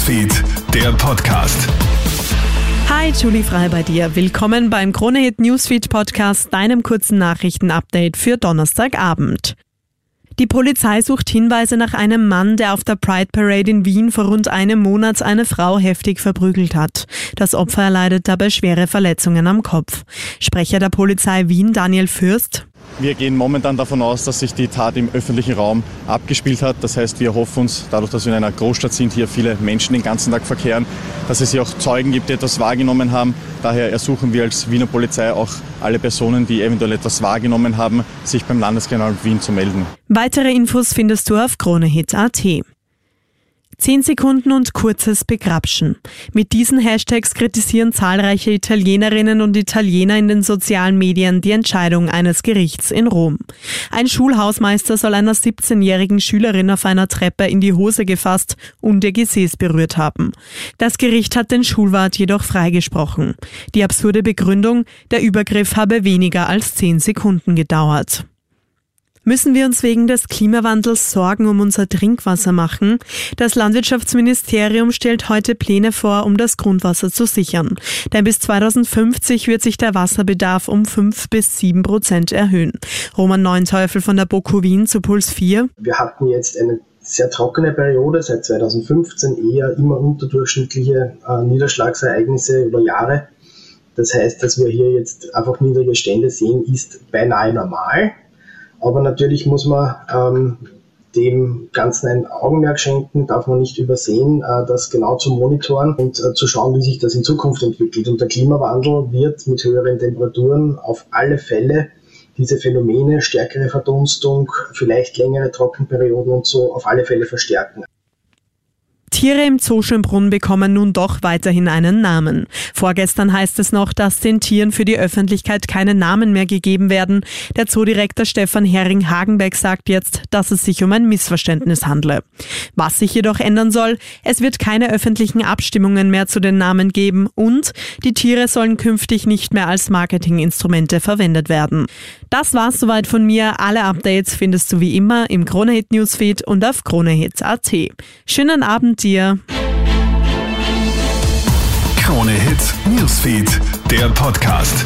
Newsfeed, der Podcast. Hi, Julie Frei bei dir. Willkommen beim Kronehit Newsfeed Podcast, deinem kurzen Nachrichtenupdate für Donnerstagabend. Die Polizei sucht Hinweise nach einem Mann, der auf der Pride Parade in Wien vor rund einem Monat eine Frau heftig verprügelt hat. Das Opfer erleidet dabei schwere Verletzungen am Kopf. Sprecher der Polizei Wien, Daniel Fürst. Wir gehen momentan davon aus, dass sich die Tat im öffentlichen Raum abgespielt hat. Das heißt, wir hoffen uns, dadurch, dass wir in einer Großstadt sind, hier viele Menschen den ganzen Tag verkehren, dass es hier auch Zeugen gibt, die etwas wahrgenommen haben. Daher ersuchen wir als Wiener Polizei auch alle Personen, die eventuell etwas wahrgenommen haben, sich beim Landeskriminalamt Wien zu melden. Weitere Infos findest du auf kronehit.at. 10 Sekunden und kurzes Begrapschen. Mit diesen Hashtags kritisieren zahlreiche Italienerinnen und Italiener in den sozialen Medien die Entscheidung eines Gerichts in Rom. Ein Schulhausmeister soll einer 17-jährigen Schülerin auf einer Treppe in die Hose gefasst und ihr Gesäß berührt haben. Das Gericht hat den Schulwart jedoch freigesprochen. Die absurde Begründung, der Übergriff habe weniger als 10 Sekunden gedauert. Müssen wir uns wegen des Klimawandels Sorgen um unser Trinkwasser machen? Das Landwirtschaftsministerium stellt heute Pläne vor, um das Grundwasser zu sichern. Denn bis 2050 wird sich der Wasserbedarf um 5 bis 7 Prozent erhöhen. Roman Neunteufel von der BOKU Wien zu Puls 4. Wir hatten jetzt eine sehr trockene Periode, seit 2015 eher immer unterdurchschnittliche äh, Niederschlagsereignisse über Jahre. Das heißt, dass wir hier jetzt einfach niedrige Stände sehen, ist beinahe normal. Aber natürlich muss man ähm, dem Ganzen ein Augenmerk schenken, darf man nicht übersehen, äh, das genau zu monitoren und äh, zu schauen, wie sich das in Zukunft entwickelt. Und der Klimawandel wird mit höheren Temperaturen auf alle Fälle diese Phänomene, stärkere Verdunstung, vielleicht längere Trockenperioden und so auf alle Fälle verstärken. Tiere im Zoo Schönbrunn bekommen nun doch weiterhin einen Namen. Vorgestern heißt es noch, dass den Tieren für die Öffentlichkeit keine Namen mehr gegeben werden. Der Zoodirektor Stefan Hering-Hagenbeck sagt jetzt, dass es sich um ein Missverständnis handle. Was sich jedoch ändern soll, es wird keine öffentlichen Abstimmungen mehr zu den Namen geben und die Tiere sollen künftig nicht mehr als Marketinginstrumente verwendet werden. Das war's soweit von mir. Alle Updates findest du wie immer im Kronehit Newsfeed und auf kronehit.at. Schönen Abend dir dir. Krone Hits, Newsfeed, der Podcast.